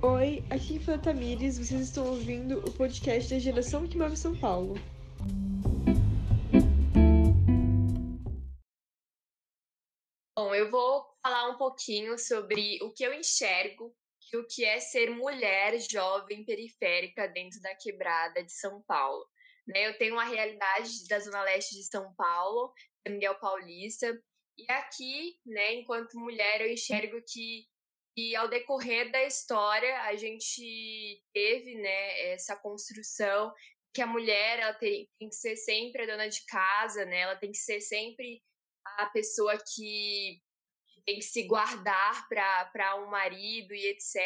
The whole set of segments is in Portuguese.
Oi, aqui é Tamires, vocês estão ouvindo o podcast da Geração que Move São Paulo. Bom, eu vou falar um pouquinho sobre o que eu enxergo o que é ser mulher jovem periférica dentro da quebrada de São Paulo. Né? Eu tenho uma realidade da Zona Leste de São Paulo, Miguel Paulista, e aqui, né, enquanto mulher, eu enxergo que e ao decorrer da história, a gente teve né, essa construção que a mulher ela tem, tem que ser sempre a dona de casa, né? Ela tem que ser sempre a pessoa que tem que se guardar para um marido e etc.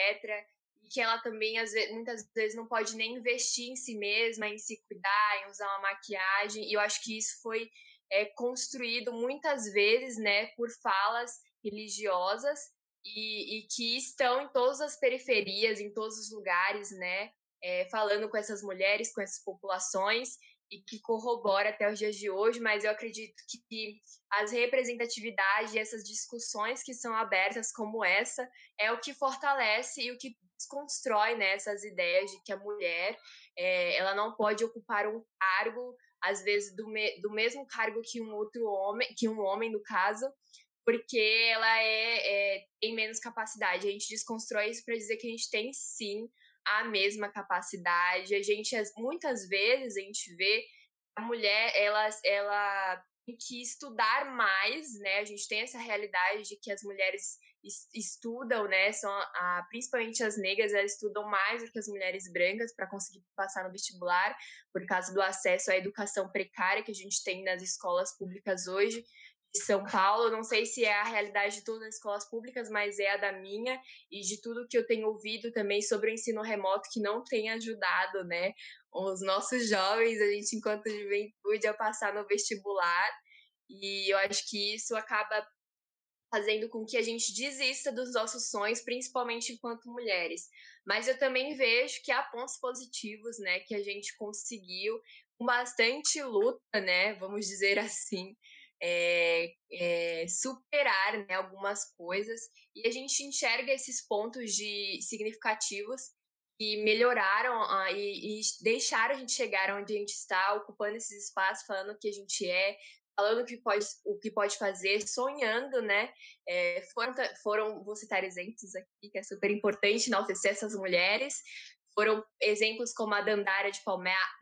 E que ela também, às vezes, muitas vezes, não pode nem investir em si mesma, em se cuidar, em usar uma maquiagem. E eu acho que isso foi é, construído muitas vezes né, por falas religiosas e, e, que estão em todas as periferias, em todos os lugares, né? É, falando com essas mulheres, com essas populações, e que corrobora até os dias de hoje, mas eu acredito que, as representatividades e essas discussões que são abertas como essa é o que fortalece e o que desconstrói né, essas ideias de que a mulher é, ela não pode ocupar um cargo às vezes do, me, do mesmo cargo que um outro homem, que um homem no caso, porque ela é, é, tem menos capacidade. A gente desconstrói isso para dizer que a gente tem sim a mesma capacidade. A gente muitas vezes a gente vê a mulher ela ela tem que estudar mais, né? A gente tem essa realidade de que as mulheres estudam, né? São a, principalmente as negras, elas estudam mais do que as mulheres brancas para conseguir passar no vestibular, por causa do acesso à educação precária que a gente tem nas escolas públicas hoje São Paulo. Não sei se é a realidade de todas as escolas públicas, mas é a da minha e de tudo que eu tenho ouvido também sobre o ensino remoto que não tem ajudado, né, os nossos jovens, a gente enquanto juventude a passar no vestibular. E eu acho que isso acaba fazendo com que a gente desista dos nossos sonhos, principalmente enquanto mulheres. Mas eu também vejo que há pontos positivos, né, que a gente conseguiu com bastante luta, né, vamos dizer assim, é, é, superar né, algumas coisas e a gente enxerga esses pontos de significativos que melhoraram uh, e, e, deixaram a gente chegar onde a gente está, ocupando esses espaços, falando o que a gente é, falando o que pode, o que pode fazer, sonhando, né? É, foram, foram, vou citar exemplos aqui, que é super importante enaltecer essas mulheres, foram exemplos como a Dandara de,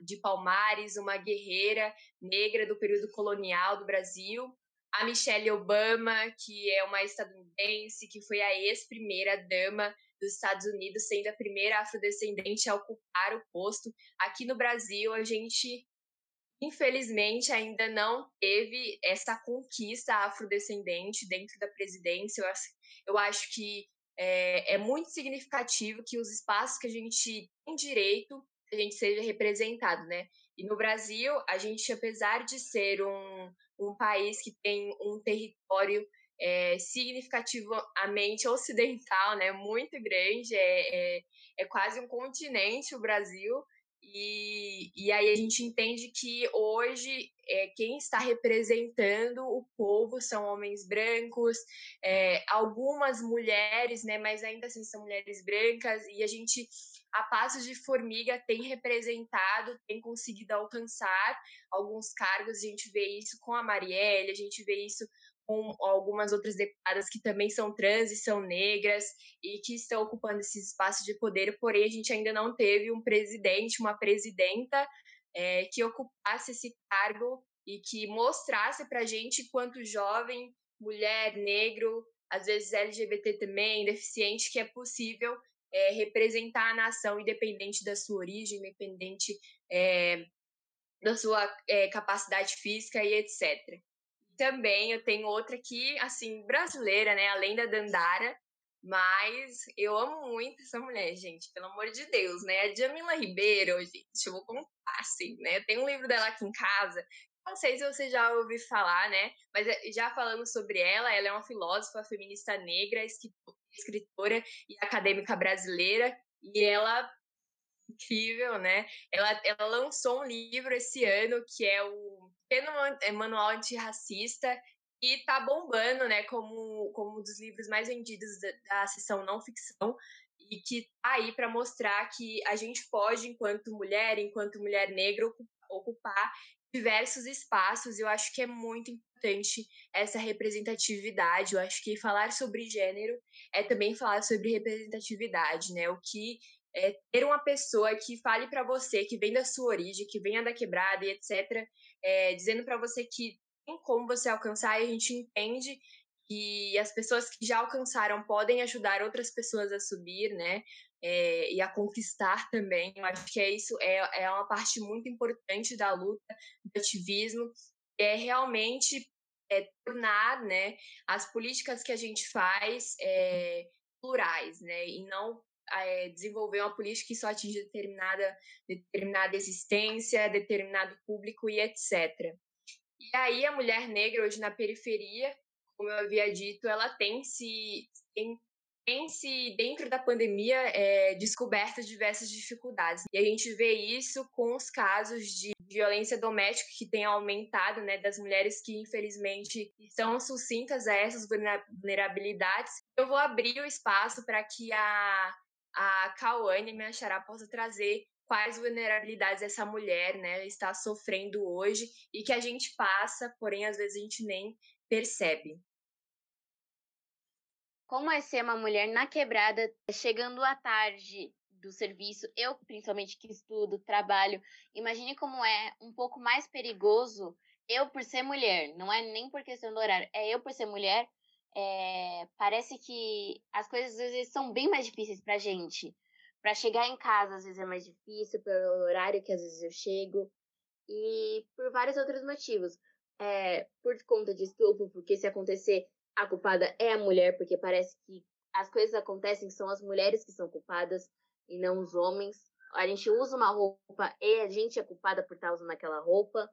de Palmares, uma guerreira negra do período colonial do Brasil, a Michelle Obama, que é uma estadunidense, que foi a ex-primeira dama dos Estados Unidos, sendo a primeira afrodescendente a ocupar o posto. Aqui no Brasil, a gente, infelizmente, ainda não teve essa conquista afrodescendente dentro da presidência. Eu acho, eu acho que é, é muito significativo que os espaços que a gente tem direito, a gente seja representado, né? E no Brasil, a gente, apesar de ser um, um país que tem um território é, significativamente ocidental, né, muito grande, é, é, é, quase um continente o Brasil, e, e aí a gente entende que hoje é, quem está representando o povo são homens brancos, é, algumas mulheres, né, mas ainda assim são mulheres brancas, e a gente, a passos de formiga, tem representado, tem conseguido alcançar alguns cargos, a gente vê isso com a Marielle, a gente vê isso com algumas outras deputadas que também são trans e são negras e que estão ocupando esses espaços de poder, porém a gente ainda não teve um presidente, uma presidenta é, que ocupasse esse cargo e que mostrasse para a gente quanto jovem, mulher, negro, às vezes LGBT também, deficiente, que é possível é, representar a nação independente da sua origem, independente é, da sua é, capacidade física e etc também eu tenho outra aqui, assim, brasileira, né? Além da Dandara. Mas eu amo muito essa mulher, gente, pelo amor de Deus, né? A Jamila Ribeiro, gente, eu vou contar, assim, né? Tem um livro dela aqui em casa. Não sei se você já ouviu falar, né? Mas eh, já falando sobre ela, ela é uma filósofa feminista negra, escritora e acadêmica brasileira. E ela incrível, né? Ela, ela lançou um livro esse ano que é o Pequeno é, Manual Antirracista e tá bombando, né? Como, como um dos livros mais vendidos da, da seção não ficção. e que tá aí para mostrar que a gente pode, enquanto mulher, enquanto mulher negra, ocupar diversos espaços. Eu acho que é muito importante essa representatividade. Eu acho que falar sobre gênero é também falar sobre representatividade, né? O que é ter uma pessoa que fale para você, que vem da sua origem, que venha da quebrada e etc., é, dizendo para você que tem como você alcançar, e a gente entende que as pessoas que já alcançaram podem ajudar outras pessoas a subir, né? É, e a conquistar também. Eu acho que é isso, é, é uma parte muito importante da luta, do ativismo, é realmente é, tornar né, as políticas que a gente faz é, plurais, né? E não é, desenvolver uma política que só atinge determinada, determinada existência, determinado público e etc. E aí a mulher negra hoje na periferia, como eu havia dito, ela tem se tem, se dentro da pandemia é, descoberto diversas dificuldades e a gente vê isso com os casos de violência doméstica que tem aumentado, né, das mulheres que infelizmente estão sucintas a essas vulnerabilidades. Eu vou abrir o espaço para que a a Cauane, minha xará, possa trazer quais vulnerabilidades essa mulher né, está sofrendo hoje e que a gente passa, porém às vezes a gente nem percebe. Como é ser uma mulher na quebrada, chegando à tarde do serviço, eu principalmente que estudo, trabalho, imagine como é um pouco mais perigoso eu por ser mulher, não é nem por questão do horário, é eu por ser mulher, é, parece que as coisas às vezes são bem mais difíceis pra gente. Para chegar em casa às vezes é mais difícil, pelo horário que às vezes eu chego, e por vários outros motivos. É, por conta de estupro, porque se acontecer a culpada é a mulher, porque parece que as coisas acontecem, são as mulheres que são culpadas e não os homens. A gente usa uma roupa e a gente é culpada por estar usando aquela roupa.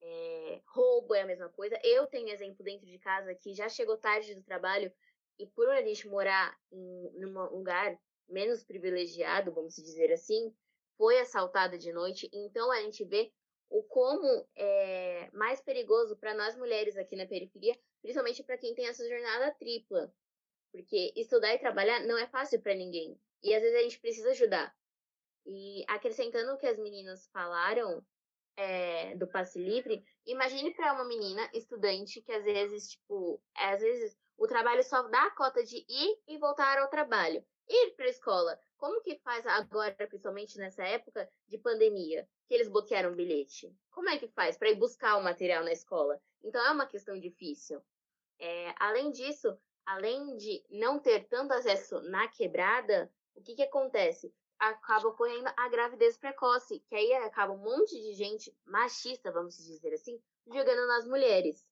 É, roubo é a mesma coisa. Eu tenho exemplo dentro de casa que já chegou tarde do trabalho e por a gente morar em um lugar menos privilegiado, vamos dizer assim, foi assaltada de noite. Então a gente vê o como é mais perigoso para nós mulheres aqui na periferia, principalmente para quem tem essa jornada tripla. Porque estudar e trabalhar não é fácil para ninguém. E às vezes a gente precisa ajudar. E acrescentando o que as meninas falaram é, do passe livre, imagine para uma menina estudante que às vezes, tipo, às vezes o trabalho só dá a cota de ir e voltar ao trabalho. Ir para a escola. Como que faz agora, principalmente nessa época de pandemia, que eles bloquearam o bilhete? Como é que faz para ir buscar o material na escola? Então é uma questão difícil. É, além disso, além de não ter tanto acesso na quebrada, o que, que acontece? Acaba ocorrendo a gravidez precoce, que aí acaba um monte de gente machista, vamos dizer assim, jogando nas mulheres,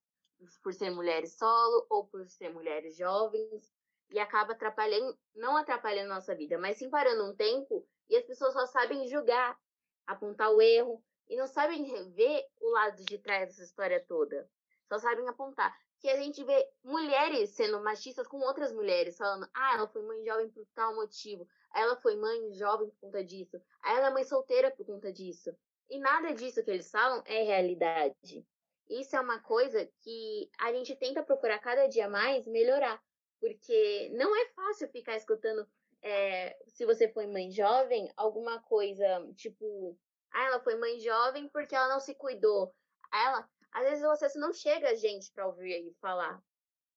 por ser mulheres solo ou por ser mulheres jovens, e acaba atrapalhando, não atrapalhando nossa vida, mas sim parando um tempo e as pessoas só sabem julgar, apontar o erro e não sabem ver o lado de trás dessa história toda. Só sabem apontar. Que a gente vê mulheres sendo machistas com outras mulheres, falando: ah, ela foi mãe jovem por tal motivo, ela foi mãe jovem por conta disso, ela é mãe solteira por conta disso. E nada disso que eles falam é realidade. Isso é uma coisa que a gente tenta procurar cada dia mais melhorar. Porque não é fácil ficar escutando, é, se você foi mãe jovem, alguma coisa tipo, ah, ela foi mãe jovem porque ela não se cuidou. Ela, às vezes você não chega a gente para ouvir e falar.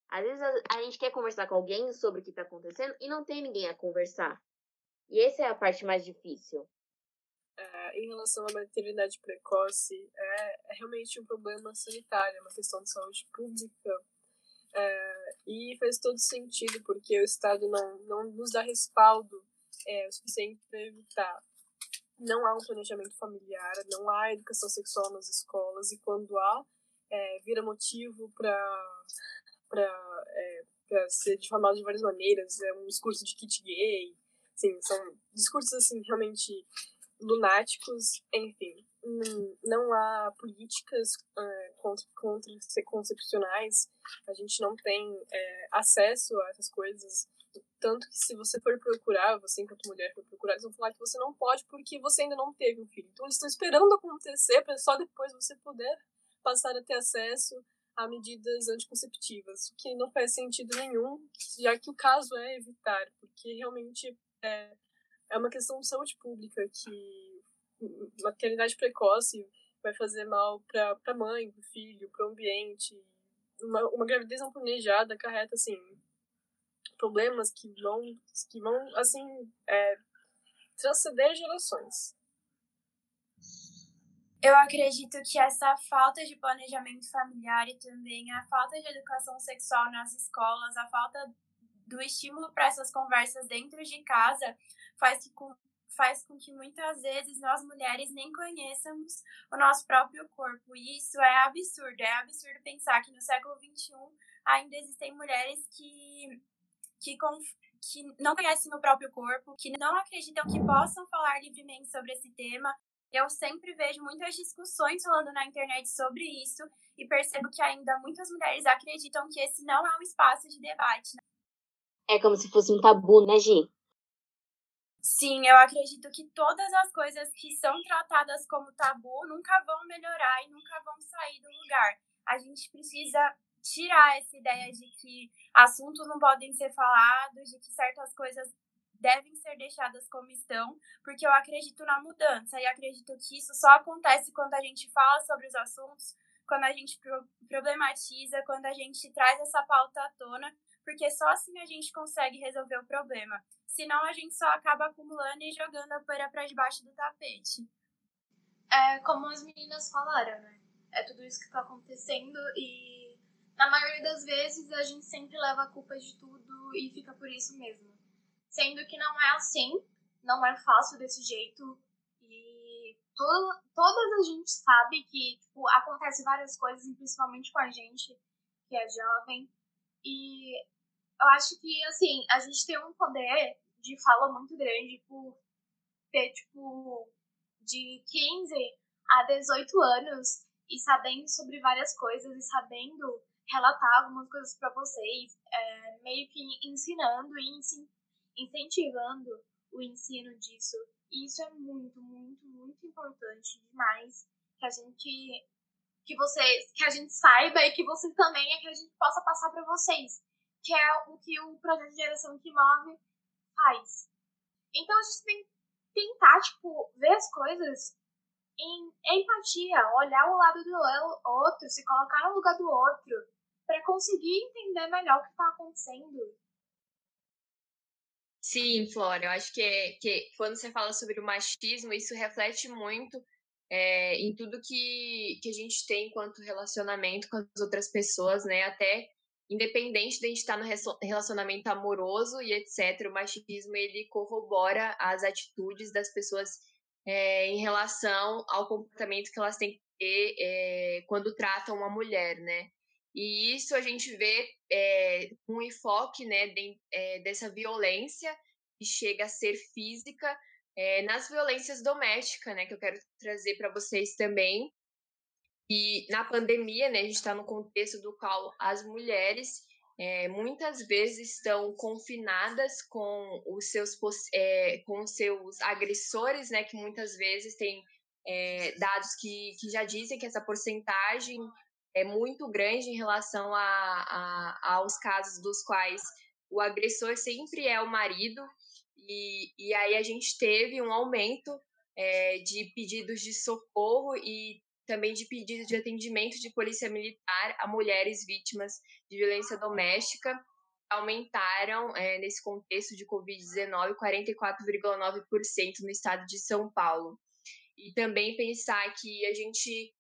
Às vezes a, a, gente quer conversar com alguém sobre o que está acontecendo e não tem ninguém a conversar. E essa é a parte mais difícil. É, em relação à maternidade precoce, é, é, realmente um problema sanitário, é uma questão de saúde pública é, e faz todo sentido, porque o Estado não, não nos dá respaldo é, o suficiente para evitar. Não há um planejamento familiar, não há educação sexual nas escolas, e quando há, é, vira motivo para é, ser difamado de várias maneiras. É um discurso de kit gay, assim, são discursos assim, realmente lunáticos, enfim não há políticas uh, contra, contra concepcionais, a gente não tem é, acesso a essas coisas. Tanto que se você for procurar, você enquanto mulher for procurar, eles vão falar que você não pode porque você ainda não teve um filho. Então eles estão esperando acontecer para só depois você poder passar a ter acesso a medidas anticonceptivas, o que não faz sentido nenhum, já que o caso é evitar, porque realmente é, é uma questão de saúde pública que maternidade precoce vai fazer mal para a mãe, para o filho, para o ambiente. Uma, uma gravidez não planejada acarreta, assim, problemas que vão, que vão assim, é, transcender gerações. Eu acredito que essa falta de planejamento familiar e também a falta de educação sexual nas escolas, a falta do estímulo para essas conversas dentro de casa, faz, que, faz com que muitas vezes nós mulheres nem conheçamos o nosso próprio corpo. E isso é absurdo. É absurdo pensar que no século XXI ainda existem mulheres que, que, que não conhecem o próprio corpo, que não acreditam que possam falar livremente sobre esse tema. Eu sempre vejo muitas discussões falando na internet sobre isso e percebo que ainda muitas mulheres acreditam que esse não é um espaço de debate. Né? É como se fosse um tabu, né, Gi? Sim, eu acredito que todas as coisas que são tratadas como tabu nunca vão melhorar e nunca vão sair do lugar. A gente precisa tirar essa ideia de que assuntos não podem ser falados, de que certas coisas devem ser deixadas como estão, porque eu acredito na mudança e acredito que isso só acontece quando a gente fala sobre os assuntos, quando a gente problematiza, quando a gente traz essa pauta à tona, porque só assim a gente consegue resolver o problema. Senão a gente só acaba acumulando e jogando a poeira para debaixo do tapete. É como as meninas falaram, né? É tudo isso que está acontecendo e na maioria das vezes a gente sempre leva a culpa de tudo e fica por isso mesmo. Sendo que não é assim, não é fácil desse jeito e to todas a gente sabe que tipo, acontece várias coisas, principalmente com a gente que é jovem. E eu acho que, assim, a gente tem um poder de fala muito grande por ter, tipo, de 15 a 18 anos e sabendo sobre várias coisas e sabendo relatar algumas coisas para vocês, é, meio que ensinando e incentivando o ensino disso. E isso é muito, muito, muito importante demais que a gente que vocês que a gente saiba e que você também é que a gente possa passar para vocês que é o que o projeto de geração que move faz. Então a gente tem que tentar, tipo, ver as coisas em empatia, olhar o lado do outro, se colocar no lugar do outro, para conseguir entender melhor o que está acontecendo. Sim, Flora, eu acho que, é, que quando você fala sobre o machismo, isso reflete muito é, em tudo que, que a gente tem enquanto relacionamento com as outras pessoas, né? Até independente de a gente estar no relacionamento amoroso e etc., o machismo ele corrobora as atitudes das pessoas é, em relação ao comportamento que elas têm que ter é, quando tratam uma mulher, né? E isso a gente vê é, um enfoque né, de, é, dessa violência que chega a ser física é, nas violências domésticas, né? Que eu quero trazer para vocês também, e na pandemia, né, a gente está no contexto do qual as mulheres muitas vezes estão confinadas com os seus, com os seus agressores, né, que muitas vezes têm é, dados que, que já dizem que essa porcentagem é muito grande em relação a, a, aos casos dos quais o agressor sempre é o marido, e, e aí a gente teve um aumento é, de pedidos de socorro e também de pedido de atendimento de polícia militar a mulheres vítimas de violência doméstica aumentaram é, nesse contexto de Covid-19 44,9% no estado de São Paulo. E também pensar que a gente